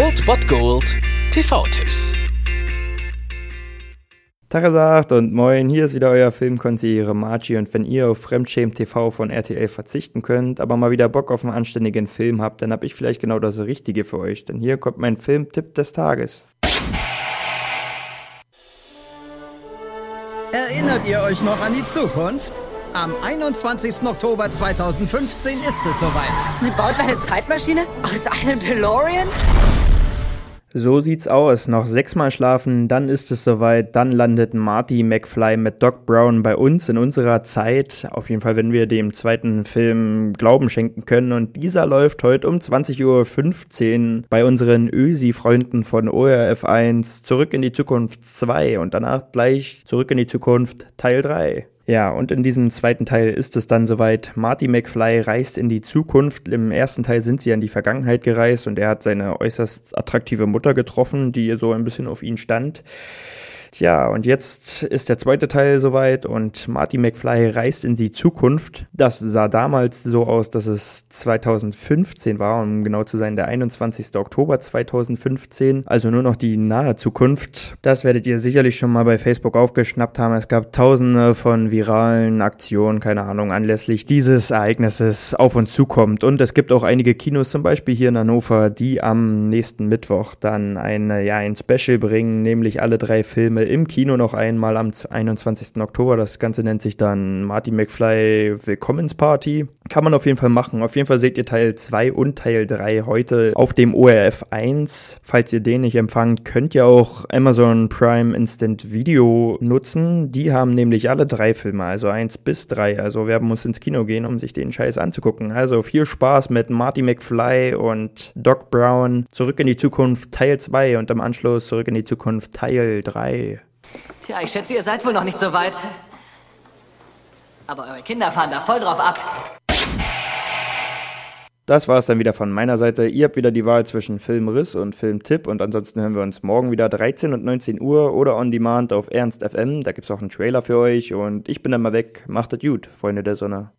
Old Bot Gold TV-Tipps. Tagesacht und moin, hier ist wieder euer Filmkonsigliere Margie und wenn ihr auf Fremdschämen TV von RTL verzichten könnt, aber mal wieder Bock auf einen anständigen Film habt, dann hab ich vielleicht genau das Richtige für euch, denn hier kommt mein Filmtipp des Tages. Erinnert ihr euch noch an die Zukunft? Am 21. Oktober 2015 ist es soweit. Sie baut eine Zeitmaschine aus einem DeLorean? So sieht's aus. Noch sechsmal schlafen, dann ist es soweit. Dann landet Marty McFly mit Doc Brown bei uns in unserer Zeit. Auf jeden Fall, wenn wir dem zweiten Film Glauben schenken können. Und dieser läuft heute um 20.15 Uhr bei unseren Ösi-Freunden von ORF 1 Zurück in die Zukunft 2 und danach gleich Zurück in die Zukunft Teil 3. Ja, und in diesem zweiten Teil ist es dann soweit. Marty McFly reist in die Zukunft. Im ersten Teil sind sie an die Vergangenheit gereist und er hat seine äußerst attraktive Mutter getroffen, die so ein bisschen auf ihn stand. Tja, und jetzt ist der zweite Teil soweit und Marty McFly reist in die Zukunft. Das sah damals so aus, dass es 2015 war, um genau zu sein, der 21. Oktober 2015, also nur noch die nahe Zukunft. Das werdet ihr sicherlich schon mal bei Facebook aufgeschnappt haben. Es gab tausende von viralen Aktionen, keine Ahnung, anlässlich dieses Ereignisses auf uns zukommt. Und es gibt auch einige Kinos, zum Beispiel hier in Hannover, die am nächsten Mittwoch dann ein, ja, ein Special bringen, nämlich alle drei Filme Filme im Kino noch einmal am 21. Oktober. Das Ganze nennt sich dann Marty McFly Willkommensparty. Kann man auf jeden Fall machen. Auf jeden Fall seht ihr Teil 2 und Teil 3 heute auf dem ORF 1. Falls ihr den nicht empfangt, könnt ihr auch Amazon Prime Instant Video nutzen. Die haben nämlich alle drei Filme, also 1 bis 3. Also wer muss ins Kino gehen, um sich den Scheiß anzugucken. Also viel Spaß mit Marty McFly und Doc Brown. Zurück in die Zukunft Teil 2 und im Anschluss Zurück in die Zukunft Teil 3. Tja, ich schätze, ihr seid wohl noch nicht so weit. Aber eure Kinder fahren da voll drauf ab. Das war es dann wieder von meiner Seite. Ihr habt wieder die Wahl zwischen Filmriss und Filmtipp und ansonsten hören wir uns morgen wieder 13 und 19 Uhr oder on demand auf Ernst FM. Da gibt es auch einen Trailer für euch und ich bin dann mal weg. Macht es gut, Freunde der Sonne.